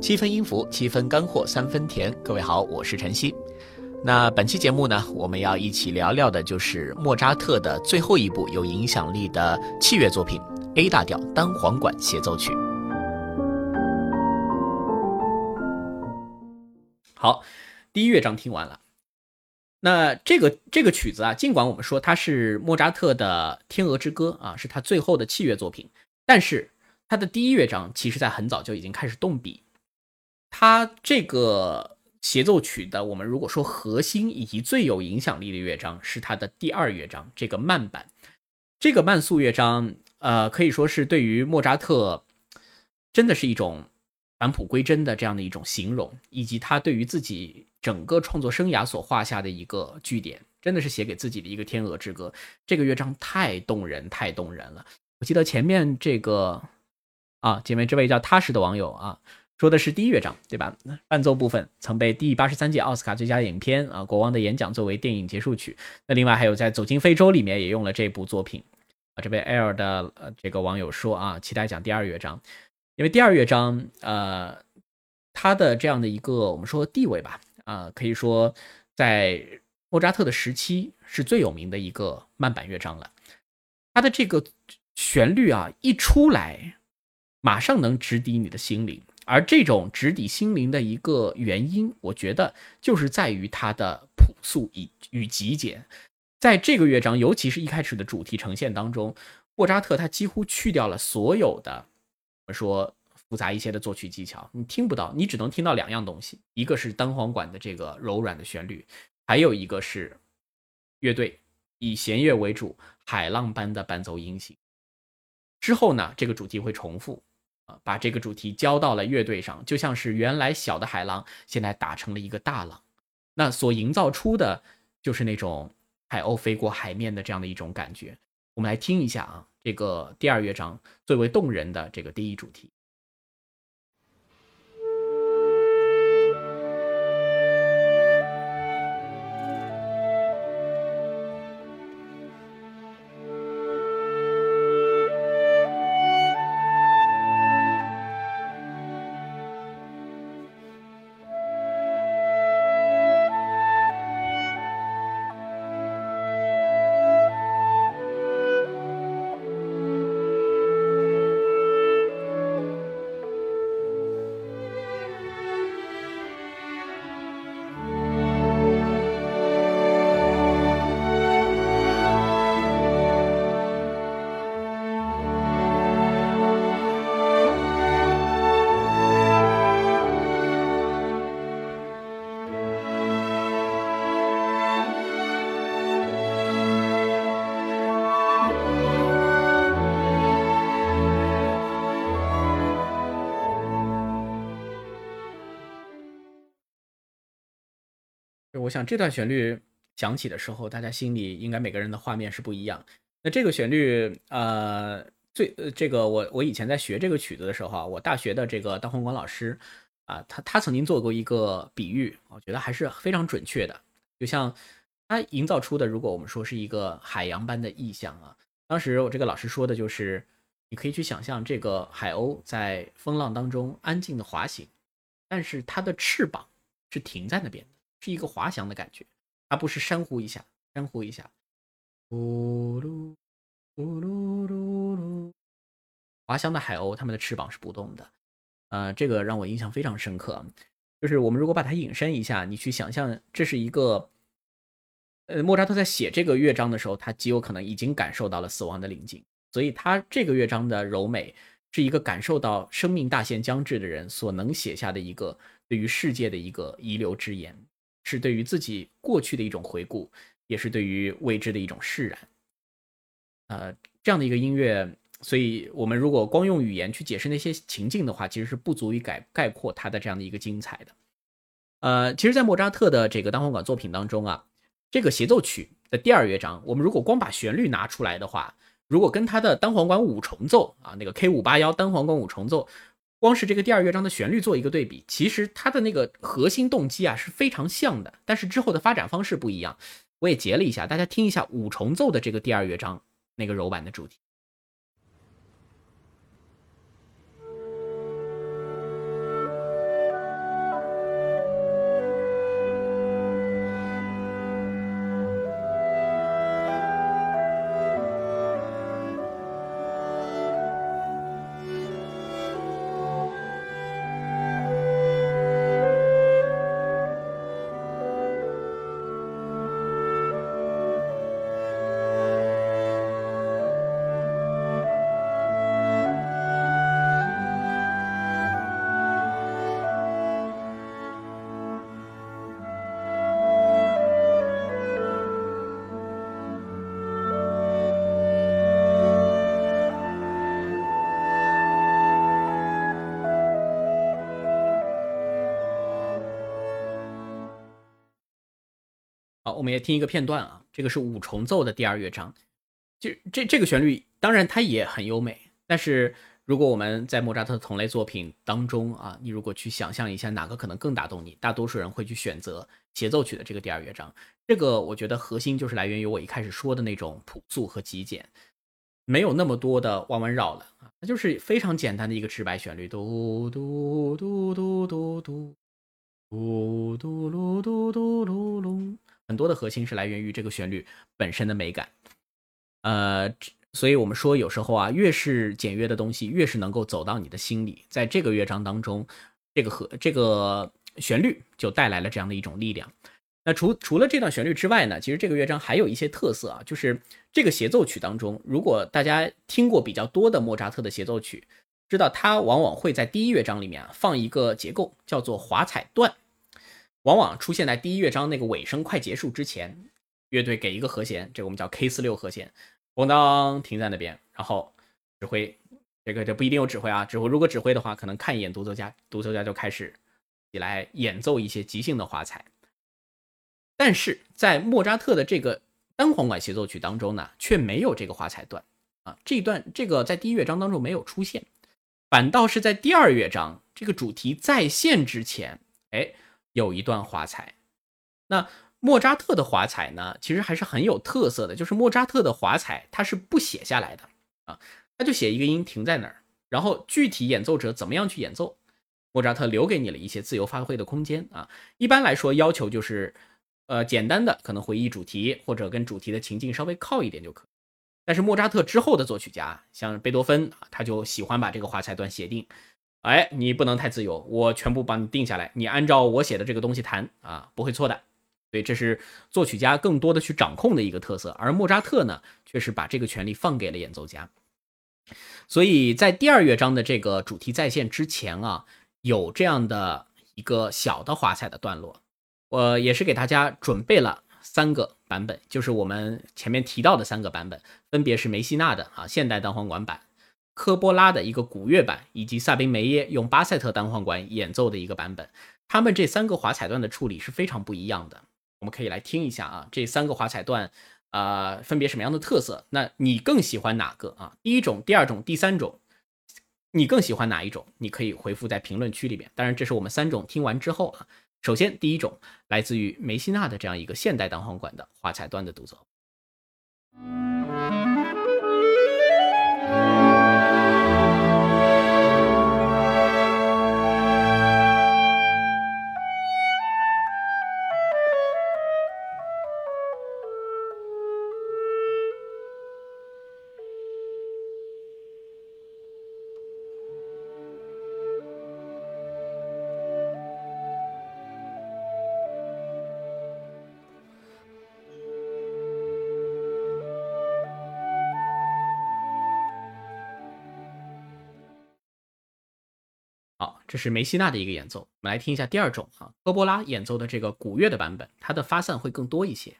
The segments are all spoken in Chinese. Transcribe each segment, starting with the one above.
七分音符，七分干货，三分甜。各位好，我是晨曦。那本期节目呢，我们要一起聊聊的就是莫扎特的最后一部有影响力的器乐作品 ——A 大调单簧管协奏曲。好，第一乐章听完了。那这个这个曲子啊，尽管我们说它是莫扎特的《天鹅之歌》啊，是他最后的器乐作品，但是他的第一乐章其实在很早就已经开始动笔。他这个协奏曲的，我们如果说核心以及最有影响力的乐章是他的第二乐章，这个慢板，这个慢速乐章，呃，可以说是对于莫扎特真的是一种返璞归真的这样的一种形容，以及他对于自己整个创作生涯所画下的一个句点，真的是写给自己的一个天鹅之歌。这个乐章太动人，太动人了。我记得前面这个啊，前面这位叫踏实的网友啊。说的是第一乐章，对吧？伴奏部分曾被第八十三届奥斯卡最佳影片啊《国王的演讲》作为电影结束曲。那另外还有在《走进非洲》里面也用了这部作品啊。这位 L 的呃这个网友说啊，期待讲第二乐章，因为第二乐章呃它的这样的一个我们说地位吧啊，可以说在莫扎特的时期是最有名的一个慢板乐章了。它的这个旋律啊一出来，马上能直抵你的心灵。而这种直抵心灵的一个原因，我觉得就是在于它的朴素与与极简。在这个乐章，尤其是一开始的主题呈现当中，莫扎特他几乎去掉了所有的我说复杂一些的作曲技巧，你听不到，你只能听到两样东西：一个是单簧管的这个柔软的旋律，还有一个是乐队以弦乐为主，海浪般的伴奏音型。之后呢，这个主题会重复。啊把这个主题交到了乐队上，就像是原来小的海浪，现在打成了一个大浪，那所营造出的就是那种海鸥飞过海面的这样的一种感觉。我们来听一下啊，这个第二乐章最为动人的这个第一主题。我想这段旋律响起的时候，大家心里应该每个人的画面是不一样。那这个旋律，呃，最呃，这个我我以前在学这个曲子的时候啊，我大学的这个单簧管老师啊，他他曾经做过一个比喻，我觉得还是非常准确的。就像他营造出的，如果我们说是一个海洋般的意象啊，当时我这个老师说的就是，你可以去想象这个海鸥在风浪当中安静的滑行，但是它的翅膀是停在那边的。是一个滑翔的感觉，而不是山呼一下，山呼一下，呼噜呼噜噜噜。滑翔的海鸥，它们的翅膀是不动的，呃，这个让我印象非常深刻。就是我们如果把它引申一下，你去想象，这是一个，呃，莫扎特在写这个乐章的时候，他极有可能已经感受到了死亡的临近，所以他这个乐章的柔美，是一个感受到生命大限将至的人所能写下的一个对于世界的一个遗留之言。是对于自己过去的一种回顾，也是对于未知的一种释然。呃，这样的一个音乐，所以我们如果光用语言去解释那些情境的话，其实是不足以概概括它的这样的一个精彩的。呃，其实，在莫扎特的这个单簧管作品当中啊，这个协奏曲的第二乐章，我们如果光把旋律拿出来的话，如果跟他的单簧管五重奏啊，那个 K 五八幺单簧管五重奏。光是这个第二乐章的旋律做一个对比，其实它的那个核心动机啊是非常像的，但是之后的发展方式不一样。我也截了一下，大家听一下五重奏的这个第二乐章那个柔板的主题。我们也听一个片段啊，这个是五重奏的第二乐章，就这这个旋律，当然它也很优美，但是如果我们在莫扎特同类作品当中啊，你如果去想象一下哪个可能更打动你，大多数人会去选择协奏曲的这个第二乐章。这个我觉得核心就是来源于我一开始说的那种朴素和极简，没有那么多的弯弯绕了啊，那就是非常简单的一个直白旋律，嘟嘟嘟嘟嘟嘟，嘟嘟噜嘟嘟噜噜。很多的核心是来源于这个旋律本身的美感，呃，所以我们说有时候啊，越是简约的东西，越是能够走到你的心里。在这个乐章当中，这个和这个旋律就带来了这样的一种力量。那除除了这段旋律之外呢，其实这个乐章还有一些特色啊，就是这个协奏曲当中，如果大家听过比较多的莫扎特的协奏曲，知道他往往会在第一乐章里面放一个结构，叫做华彩段。往往出现在第一乐章那个尾声快结束之前，乐队给一个和弦，这个我们叫 K 四六和弦，咣当停在那边，然后指挥，这个这不一定有指挥啊，指挥如果指挥的话，可能看一眼独奏家，独奏家就开始起来演奏一些即兴的华彩。但是在莫扎特的这个单簧管协奏曲当中呢，却没有这个华彩段啊，这一段这个在第一乐章当中没有出现，反倒是在第二乐章这个主题再现之前，哎。有一段华彩，那莫扎特的华彩呢，其实还是很有特色的。就是莫扎特的华彩，他是不写下来的啊，他就写一个音停在那儿，然后具体演奏者怎么样去演奏，莫扎特留给你了一些自由发挥的空间啊。一般来说，要求就是，呃，简单的可能回忆主题或者跟主题的情境稍微靠一点就可。但是莫扎特之后的作曲家，像贝多芬，他就喜欢把这个华彩段写定。哎，你不能太自由，我全部帮你定下来，你按照我写的这个东西弹啊，不会错的。所以这是作曲家更多的去掌控的一个特色，而莫扎特呢，却是把这个权利放给了演奏家。所以在第二乐章的这个主题再现之前啊，有这样的一个小的华彩的段落，我也是给大家准备了三个版本，就是我们前面提到的三个版本，分别是梅西纳的啊现代单簧管版。科波拉的一个古乐版，以及萨宾梅耶用巴塞特单簧管演奏的一个版本，他们这三个华彩段的处理是非常不一样的。我们可以来听一下啊，这三个华彩段啊分别什么样的特色？那你更喜欢哪个啊？第一种、第二种、第三种，你更喜欢哪一种？你可以回复在评论区里面。当然，这是我们三种听完之后啊。首先，第一种来自于梅西纳的这样一个现代单簧管的华彩段的独奏。这是梅西纳的一个演奏，我们来听一下第二种啊，科波拉演奏的这个古乐的版本，它的发散会更多一些。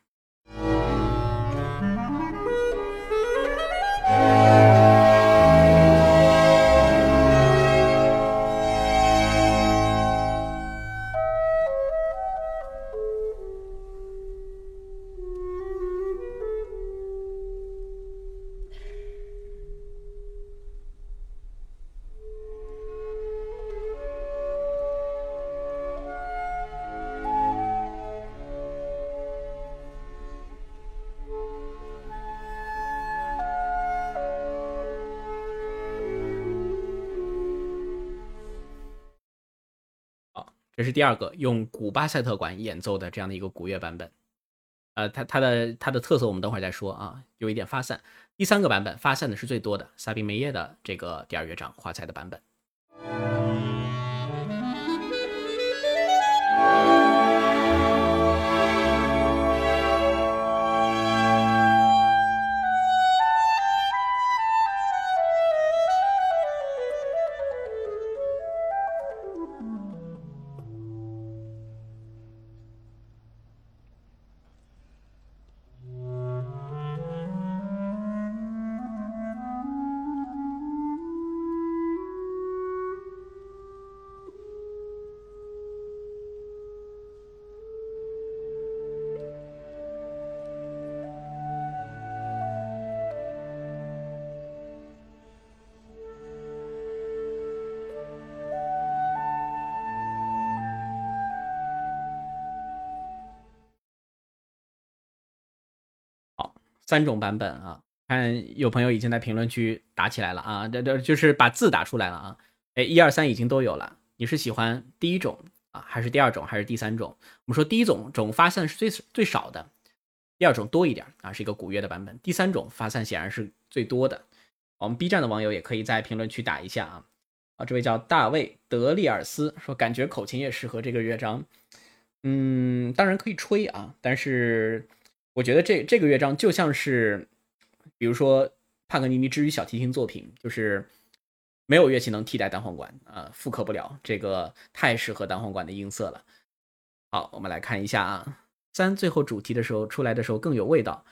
这是第二个用古巴塞特管演奏的这样的一个古乐版本，呃，它它的它的特色我们等会儿再说啊，有一点发散。第三个版本发散的是最多的，萨宾梅耶的这个第二乐章华彩的版本。三种版本啊。看有朋友已经在评论区打起来了啊，这这就是把字打出来了啊。哎，一二三已经都有了。你是喜欢第一种啊，还是第二种，还是第三种？我们说第一种种发散是最最少的，第二种多一点啊，是一个古乐的版本。第三种发散显然是最多的。我们 B 站的网友也可以在评论区打一下啊。啊，这位叫大卫德利尔斯说，感觉口琴也适合这个乐章。嗯，当然可以吹啊，但是我觉得这这个乐章就像是。比如说帕格尼尼之于小提琴作品，就是没有乐器能替代单簧管啊，复刻不了，这个太适合单簧管的音色了。好，我们来看一下啊，三最后主题的时候出来的时候更有味道。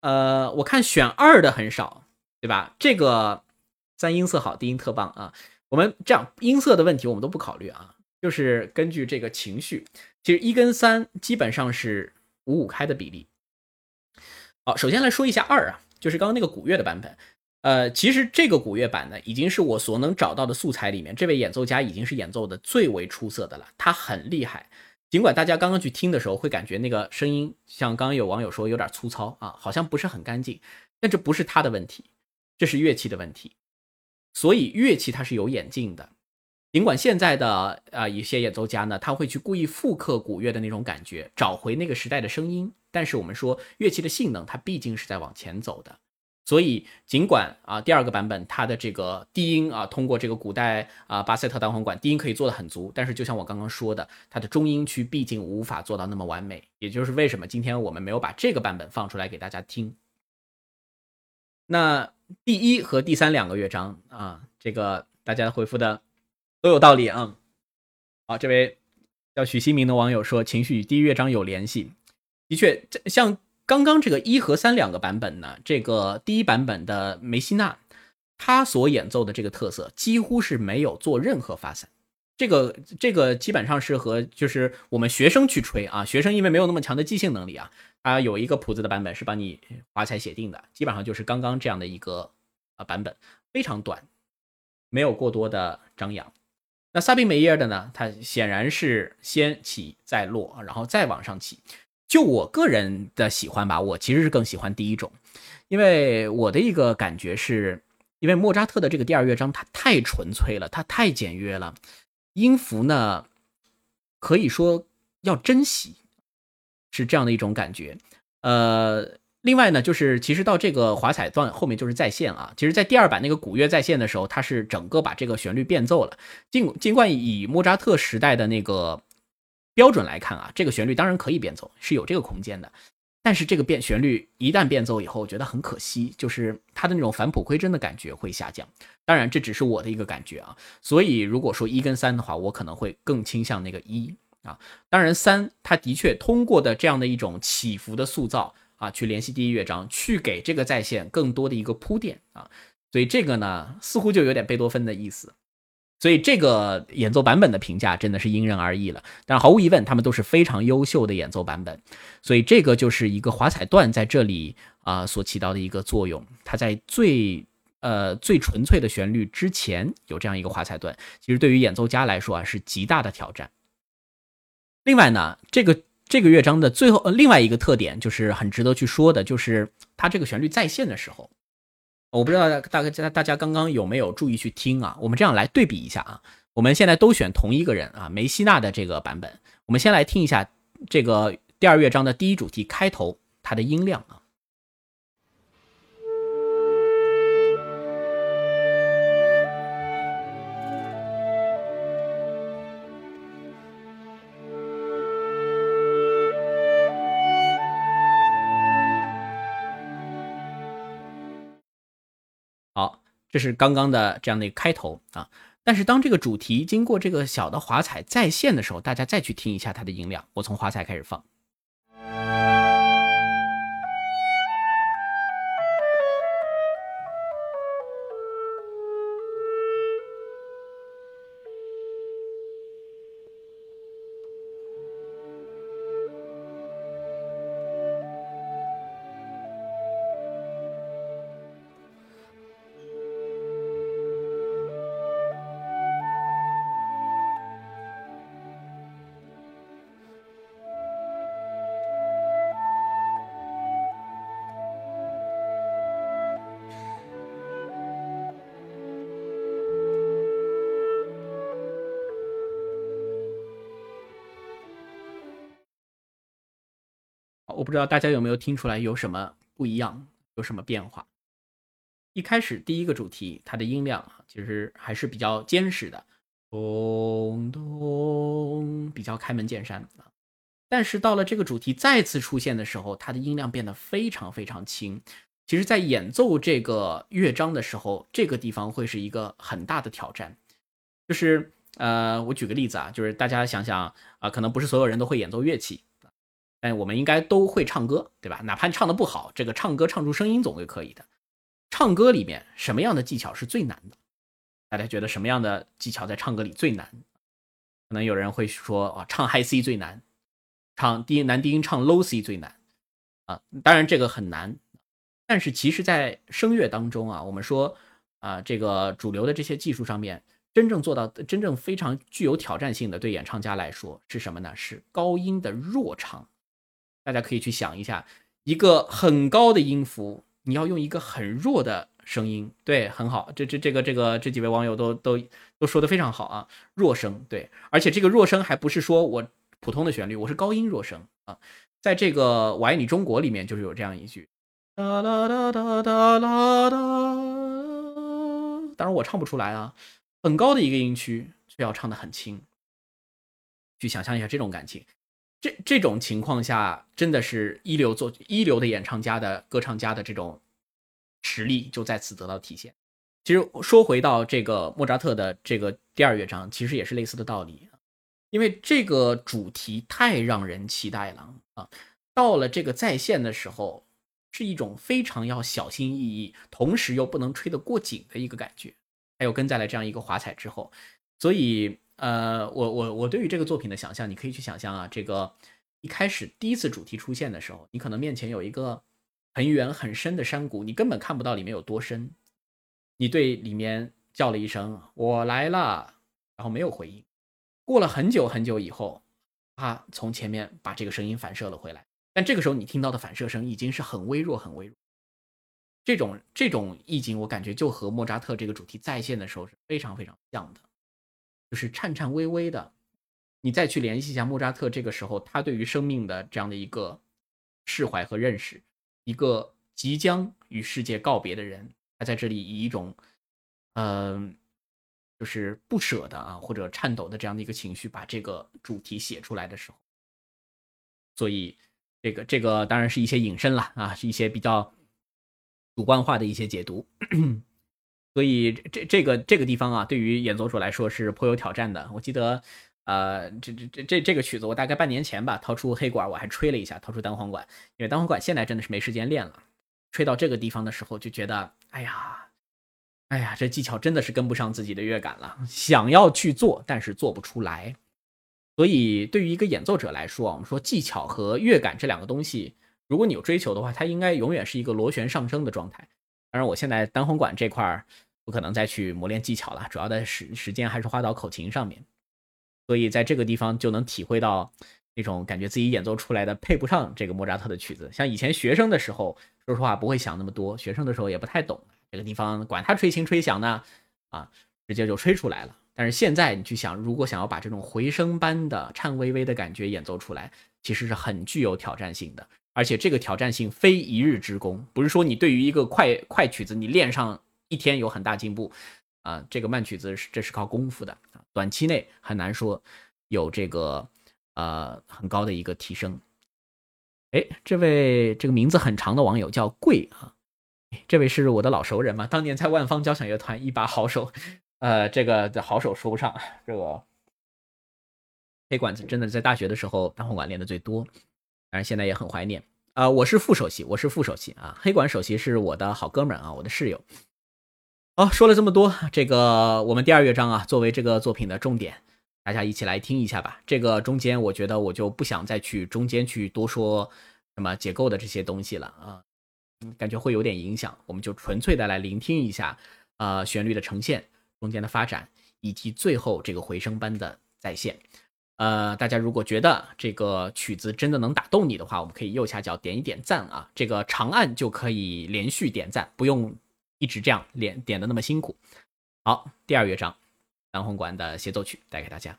呃，我看选二的很少，对吧？这个三音色好，低音特棒啊。我们这样音色的问题我们都不考虑啊，就是根据这个情绪，其实一跟三基本上是五五开的比例。好，首先来说一下二啊，就是刚刚那个古乐的版本。呃，其实这个古乐版呢，已经是我所能找到的素材里面，这位演奏家已经是演奏的最为出色的了。他很厉害，尽管大家刚刚去听的时候会感觉那个声音，像刚刚有网友说有点粗糙啊，好像不是很干净，但这不是他的问题，这是乐器的问题。所以乐器它是有演进的。尽管现在的啊一些演奏家呢，他会去故意复刻古乐的那种感觉，找回那个时代的声音。但是我们说乐器的性能，它毕竟是在往前走的。所以尽管啊第二个版本它的这个低音啊，通过这个古代啊巴塞特单簧管低音可以做的很足，但是就像我刚刚说的，它的中音区毕竟无法做到那么完美。也就是为什么今天我们没有把这个版本放出来给大家听。那第一和第三两个乐章啊，这个大家回复的。都有道理啊！好，这位叫许新明的网友说，情绪与第一乐章有联系。的确，像刚刚这个一和三两个版本呢，这个第一版本的梅西娜，他所演奏的这个特色几乎是没有做任何发散。这个这个基本上是和就是我们学生去吹啊，学生因为没有那么强的即兴能力啊，他有一个谱子的版本是帮你华彩写定的，基本上就是刚刚这样的一个啊版本，非常短，没有过多的张扬。那萨宾梅耶的呢？它显然是先起再落，然后再往上起。就我个人的喜欢吧，我其实是更喜欢第一种，因为我的一个感觉是，因为莫扎特的这个第二乐章它太纯粹了，它太简约了，音符呢可以说要珍惜，是这样的一种感觉。呃。另外呢，就是其实到这个华彩段后面就是再现啊。其实，在第二版那个古乐再现的时候，它是整个把这个旋律变奏了。尽尽管以莫扎特时代的那个标准来看啊，这个旋律当然可以变奏，是有这个空间的。但是这个变旋律一旦变奏以后，我觉得很可惜，就是它的那种返璞归真的感觉会下降。当然，这只是我的一个感觉啊。所以，如果说一跟三的话，我可能会更倾向那个一啊。当然，三它的确通过的这样的一种起伏的塑造。啊，去联系第一乐章，去给这个再现更多的一个铺垫啊，所以这个呢，似乎就有点贝多芬的意思。所以这个演奏版本的评价真的是因人而异了。但毫无疑问，他们都是非常优秀的演奏版本。所以这个就是一个华彩段在这里啊所起到的一个作用。它在最呃最纯粹的旋律之前有这样一个华彩段，其实对于演奏家来说啊是极大的挑战。另外呢，这个。这个乐章的最后，呃，另外一个特点就是很值得去说的，就是它这个旋律再现的时候，我不知道大大家大家刚刚有没有注意去听啊？我们这样来对比一下啊，我们现在都选同一个人啊，梅西娜的这个版本，我们先来听一下这个第二乐章的第一主题开头它的音量啊。这是刚刚的这样的一个开头啊，但是当这个主题经过这个小的华彩再现的时候，大家再去听一下它的音量。我从华彩开始放。我不知道大家有没有听出来有什么不一样，有什么变化。一开始第一个主题，它的音量，其实还是比较坚实的，咚咚，比较开门见山啊。但是到了这个主题再次出现的时候，它的音量变得非常非常轻。其实，在演奏这个乐章的时候，这个地方会是一个很大的挑战。就是呃，我举个例子啊，就是大家想想啊，可能不是所有人都会演奏乐器，但我们应该都会唱歌，对吧？哪怕你唱的不好，这个唱歌唱出声音总归可以的。唱歌里面什么样的技巧是最难的？大家觉得什么样的技巧在唱歌里最难？可能有人会说啊，唱 High C 最难，唱低音男低音唱 Low C 最难啊。当然这个很难，但是其实，在声乐当中啊，我们说啊，这个主流的这些技术上面，真正做到真正非常具有挑战性的，对演唱家来说是什么呢？是高音的弱唱。大家可以去想一下，一个很高的音符。你要用一个很弱的声音，对，很好。这这这个这个这几位网友都都都说的非常好啊，弱声，对，而且这个弱声还不是说我普通的旋律，我是高音弱声啊。在这个我爱你中国里面就是有这样一句，哒哒哒哒哒哒哒。当然我唱不出来啊，很高的一个音区却要唱的很轻，去想象一下这种感情。这这种情况下，真的是一流作一流的演唱家的歌唱家的这种实力就在此得到体现。其实说回到这个莫扎特的这个第二乐章，其实也是类似的道理，因为这个主题太让人期待了啊！到了这个在线的时候，是一种非常要小心翼翼，同时又不能吹得过紧的一个感觉。还有跟在了这样一个华彩之后，所以。呃，我我我对于这个作品的想象，你可以去想象啊，这个一开始第一次主题出现的时候，你可能面前有一个很远很深的山谷，你根本看不到里面有多深，你对里面叫了一声“我来了”，然后没有回应。过了很久很久以后，他从前面把这个声音反射了回来，但这个时候你听到的反射声已经是很微弱很微弱。这种这种意境，我感觉就和莫扎特这个主题再现的时候是非常非常像的。就是颤颤巍巍的，你再去联系一下莫扎特这个时候他对于生命的这样的一个释怀和认识，一个即将与世界告别的人，他在这里以一种，嗯，就是不舍的啊或者颤抖的这样的一个情绪把这个主题写出来的时候，所以这个这个当然是一些引申了啊，是一些比较主观化的一些解读。所以这这个这个地方啊，对于演奏者来说是颇有挑战的。我记得，呃，这这这这这个曲子，我大概半年前吧，掏出黑管，我还吹了一下，掏出单簧管，因为单簧管现在真的是没时间练了。吹到这个地方的时候，就觉得，哎呀，哎呀，这技巧真的是跟不上自己的乐感了。想要去做，但是做不出来。所以对于一个演奏者来说，我们说技巧和乐感这两个东西，如果你有追求的话，它应该永远是一个螺旋上升的状态。当然，我现在单簧管这块儿不可能再去磨练技巧了，主要的时时间还是花到口琴上面，所以在这个地方就能体会到那种感觉自己演奏出来的配不上这个莫扎特的曲子。像以前学生的时候，说实话不会想那么多，学生的时候也不太懂这个地方，管他吹轻吹响呢，啊，直接就吹出来了。但是现在你去想，如果想要把这种回声般的颤巍巍的感觉演奏出来，其实是很具有挑战性的。而且这个挑战性非一日之功，不是说你对于一个快快曲子你练上一天有很大进步，啊，这个慢曲子是这是靠功夫的，短期内很难说有这个呃很高的一个提升。哎，这位这个名字很长的网友叫贵啊，这位是我的老熟人嘛，当年在万方交响乐团一把好手，呃，这个的好手说不上，这个黑管子真的在大学的时候单簧管练的最多。当然现在也很怀念啊！我是副首席，我是副首席啊！黑管首席是我的好哥们啊，我的室友。好，说了这么多，这个我们第二乐章啊，作为这个作品的重点，大家一起来听一下吧。这个中间，我觉得我就不想再去中间去多说什么结构的这些东西了啊，感觉会有点影响。我们就纯粹的来聆听一下啊，旋律的呈现，中间的发展，以及最后这个回声般的再现。呃，大家如果觉得这个曲子真的能打动你的话，我们可以右下角点一点赞啊，这个长按就可以连续点赞，不用一直这样连点的那么辛苦。好，第二乐章，单簧管的协奏曲带给大家。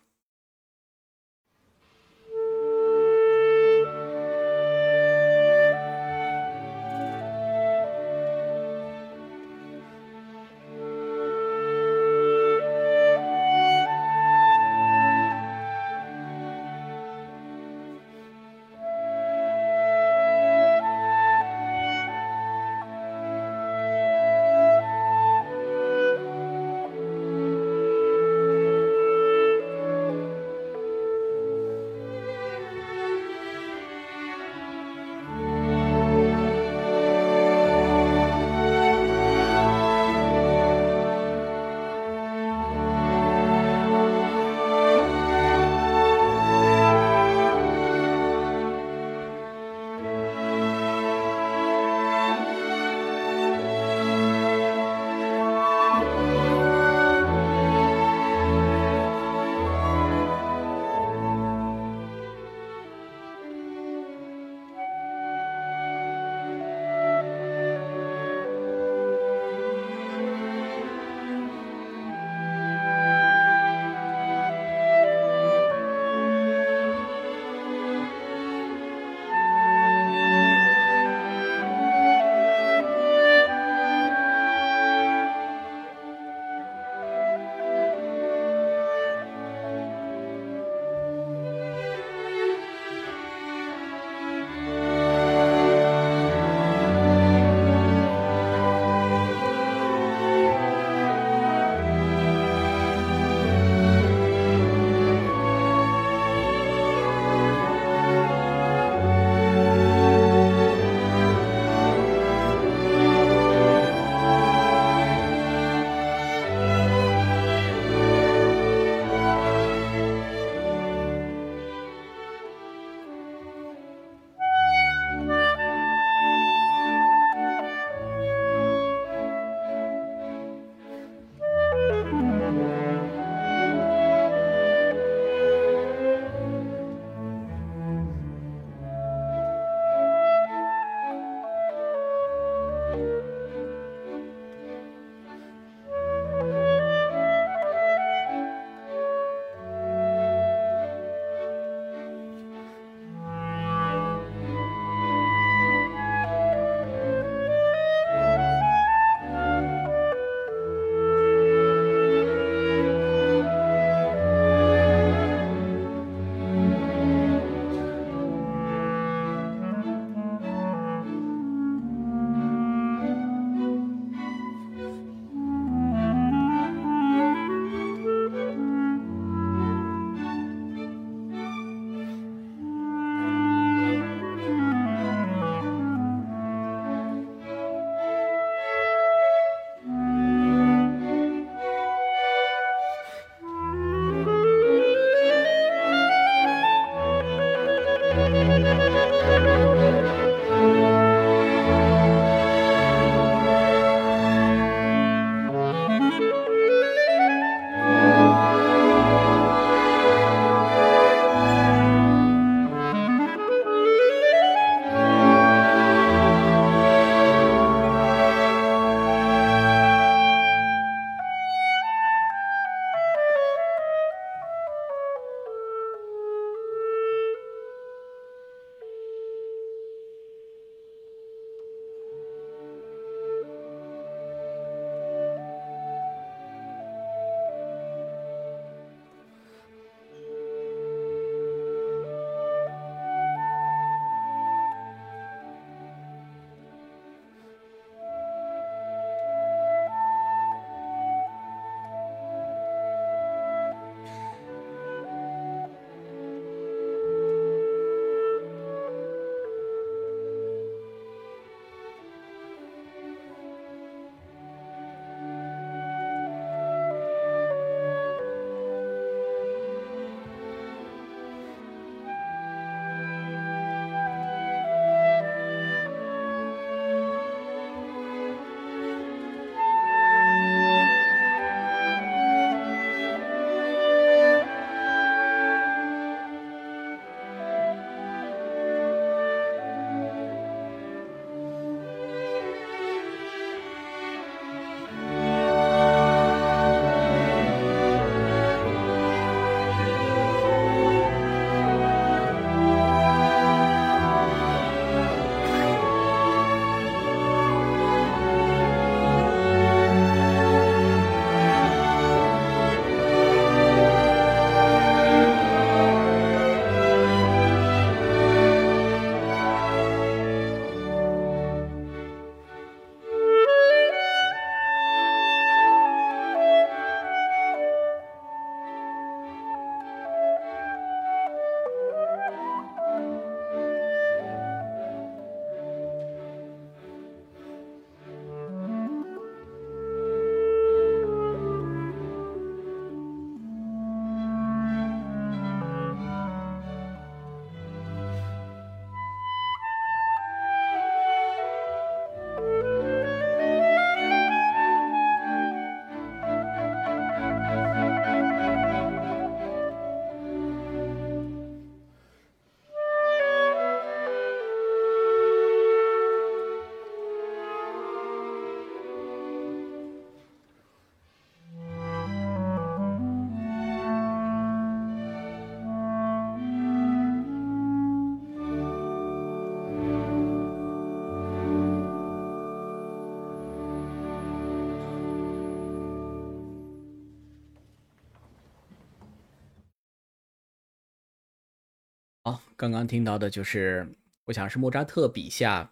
好，刚刚听到的就是，我想是莫扎特笔下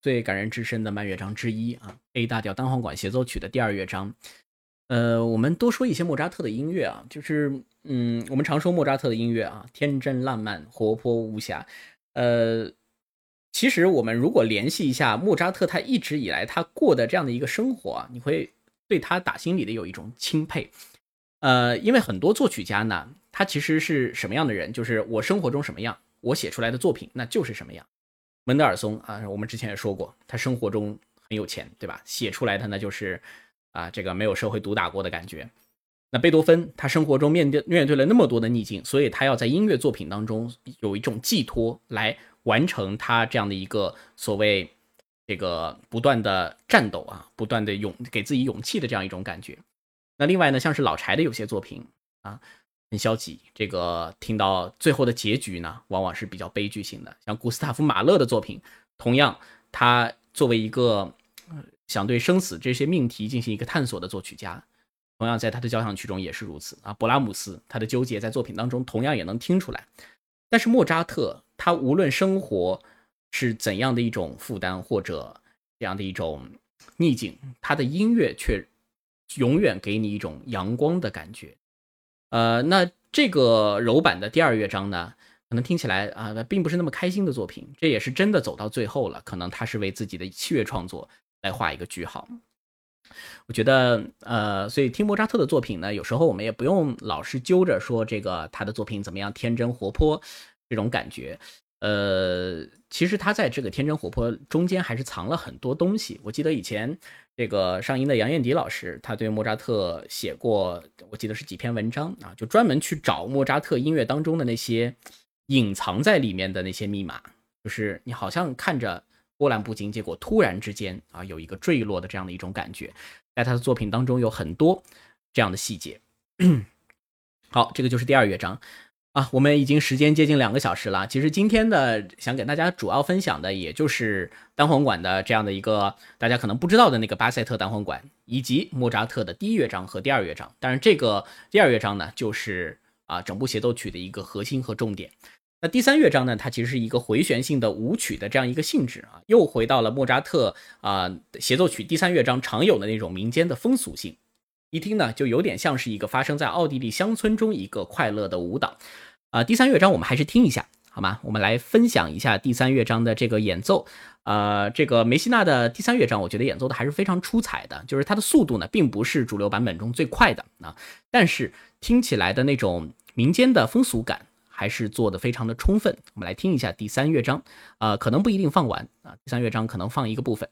最感人至深的慢乐章之一啊，A 大调单簧管协奏曲的第二乐章。呃，我们多说一些莫扎特的音乐啊，就是，嗯，我们常说莫扎特的音乐啊，天真烂漫、活泼无瑕。呃，其实我们如果联系一下莫扎特他一直以来他过的这样的一个生活啊，你会对他打心里的有一种钦佩。呃，因为很多作曲家呢。他其实是什么样的人？就是我生活中什么样，我写出来的作品那就是什么样。门德尔松啊，我们之前也说过，他生活中很有钱，对吧？写出来的那就是啊，这个没有社会毒打过的感觉。那贝多芬，他生活中面对面对了那么多的逆境，所以他要在音乐作品当中有一种寄托，来完成他这样的一个所谓这个不断的战斗啊，不断的勇给自己勇气的这样一种感觉。那另外呢，像是老柴的有些作品啊。很消极，这个听到最后的结局呢，往往是比较悲剧性的。像古斯塔夫马勒的作品，同样，他作为一个想对生死这些命题进行一个探索的作曲家，同样在他的交响曲中也是如此啊。勃拉姆斯他的纠结在作品当中同样也能听出来。但是莫扎特，他无论生活是怎样的一种负担或者这样的一种逆境，他的音乐却永远给你一种阳光的感觉。呃，那这个柔版的第二乐章呢，可能听起来啊，并不是那么开心的作品。这也是真的走到最后了，可能他是为自己的器乐创作来画一个句号。我觉得，呃，所以听莫扎特的作品呢，有时候我们也不用老是揪着说这个他的作品怎么样天真活泼这种感觉。呃，其实他在这个天真活泼中间还是藏了很多东西。我记得以前。这个上音的杨艳迪老师，他对莫扎特写过，我记得是几篇文章啊，就专门去找莫扎特音乐当中的那些隐藏在里面的那些密码，就是你好像看着波澜不惊，结果突然之间啊有一个坠落的这样的一种感觉，在他的作品当中有很多这样的细节。好，这个就是第二乐章。啊，我们已经时间接近两个小时了。其实今天的想给大家主要分享的，也就是单簧管的这样的一个大家可能不知道的那个巴塞特单簧管，以及莫扎特的第一乐章和第二乐章。但是这个第二乐章呢，就是啊整部协奏曲的一个核心和重点。那第三乐章呢，它其实是一个回旋性的舞曲的这样一个性质啊，又回到了莫扎特啊协奏曲第三乐章常有的那种民间的风俗性，一听呢就有点像是一个发生在奥地利乡村中一个快乐的舞蹈。啊，第三乐章我们还是听一下好吗？我们来分享一下第三乐章的这个演奏。呃，这个梅西纳的第三乐章，我觉得演奏的还是非常出彩的，就是它的速度呢，并不是主流版本中最快的啊，但是听起来的那种民间的风俗感还是做的非常的充分。我们来听一下第三乐章，呃，可能不一定放完啊，第三乐章可能放一个部分。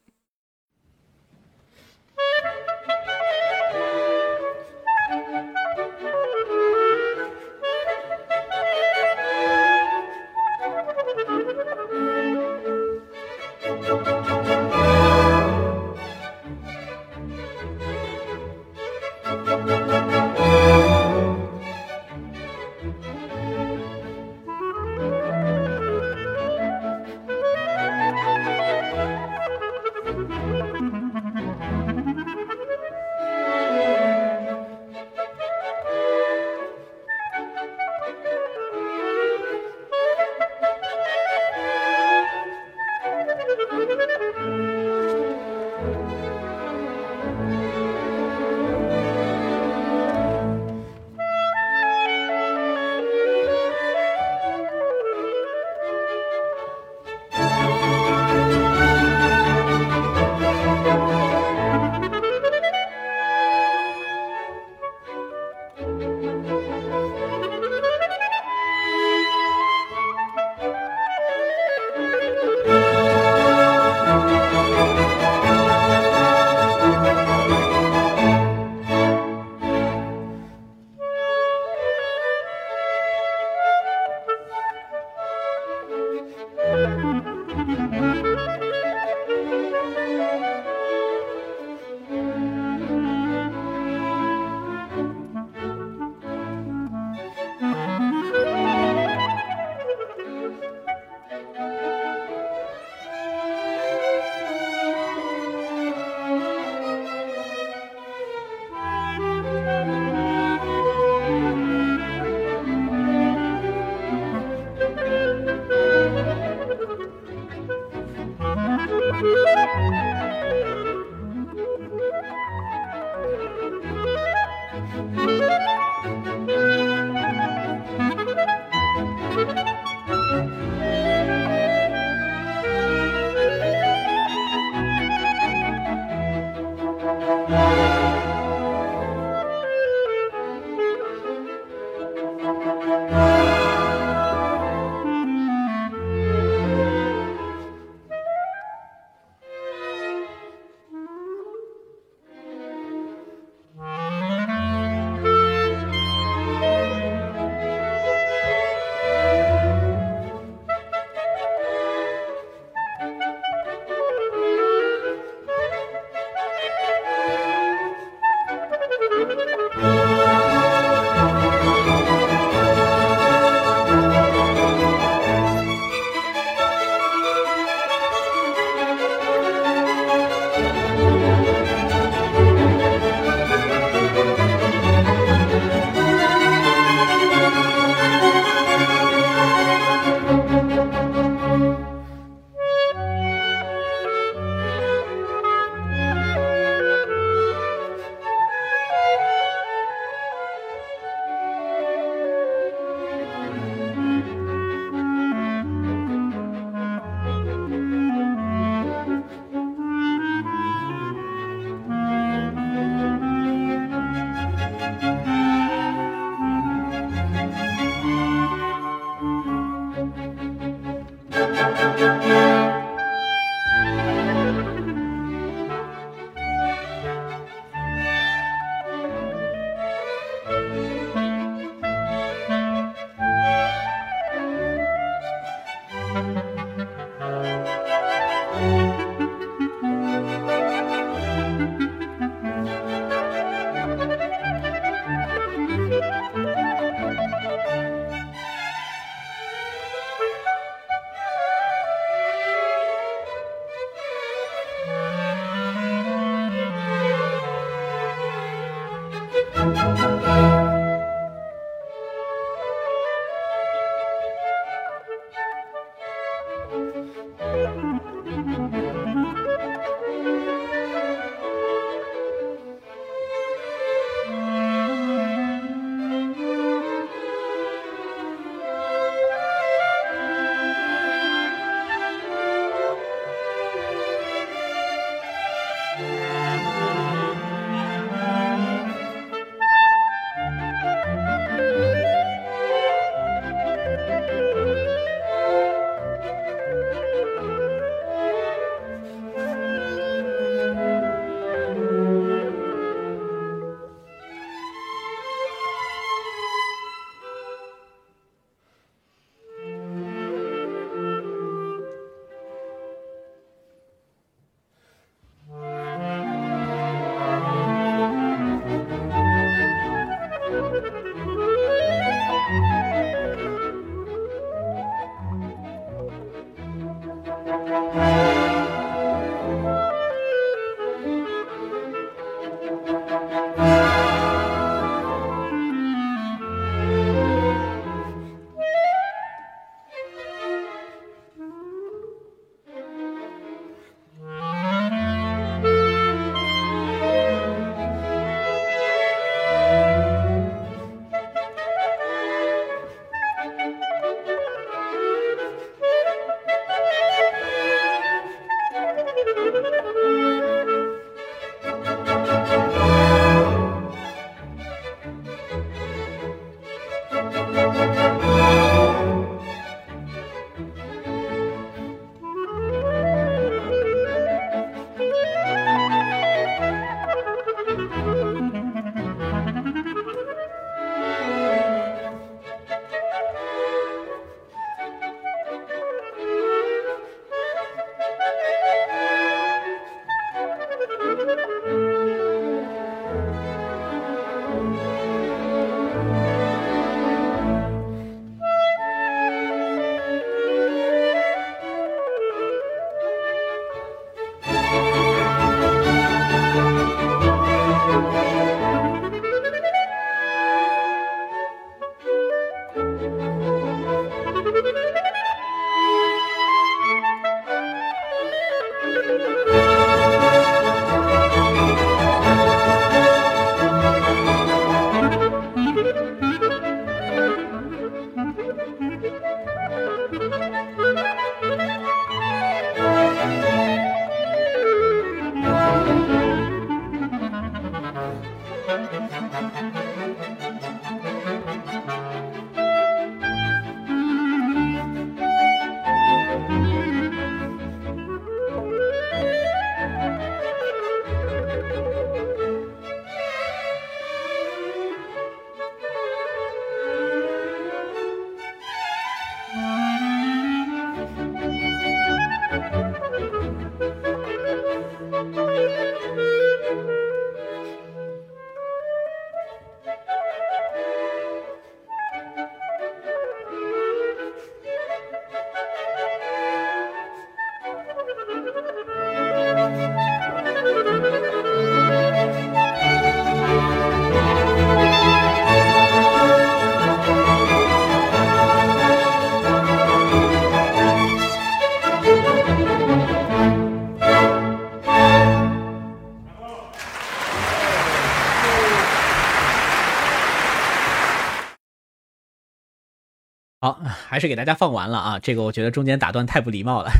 还是给大家放完了啊！这个我觉得中间打断太不礼貌了。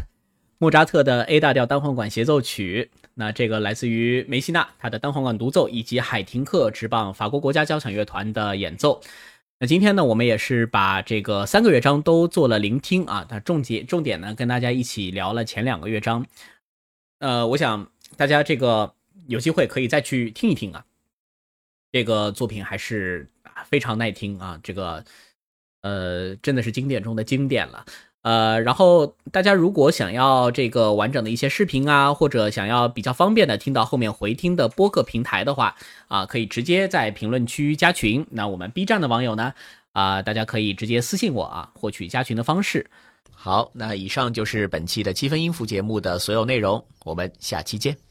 莫扎特的 A 大调单簧管协奏曲，那这个来自于梅西纳他的单簧管独奏，以及海廷克执棒法国国家交响乐团的演奏。那今天呢，我们也是把这个三个乐章都做了聆听啊。那重点重点呢，跟大家一起聊了前两个乐章。呃，我想大家这个有机会可以再去听一听啊。这个作品还是非常耐听啊，这个。呃，真的是经典中的经典了。呃，然后大家如果想要这个完整的一些视频啊，或者想要比较方便的听到后面回听的播客平台的话，啊，可以直接在评论区加群。那我们 B 站的网友呢，啊，大家可以直接私信我啊，获取加群的方式。好，那以上就是本期的七分音符节目的所有内容，我们下期见。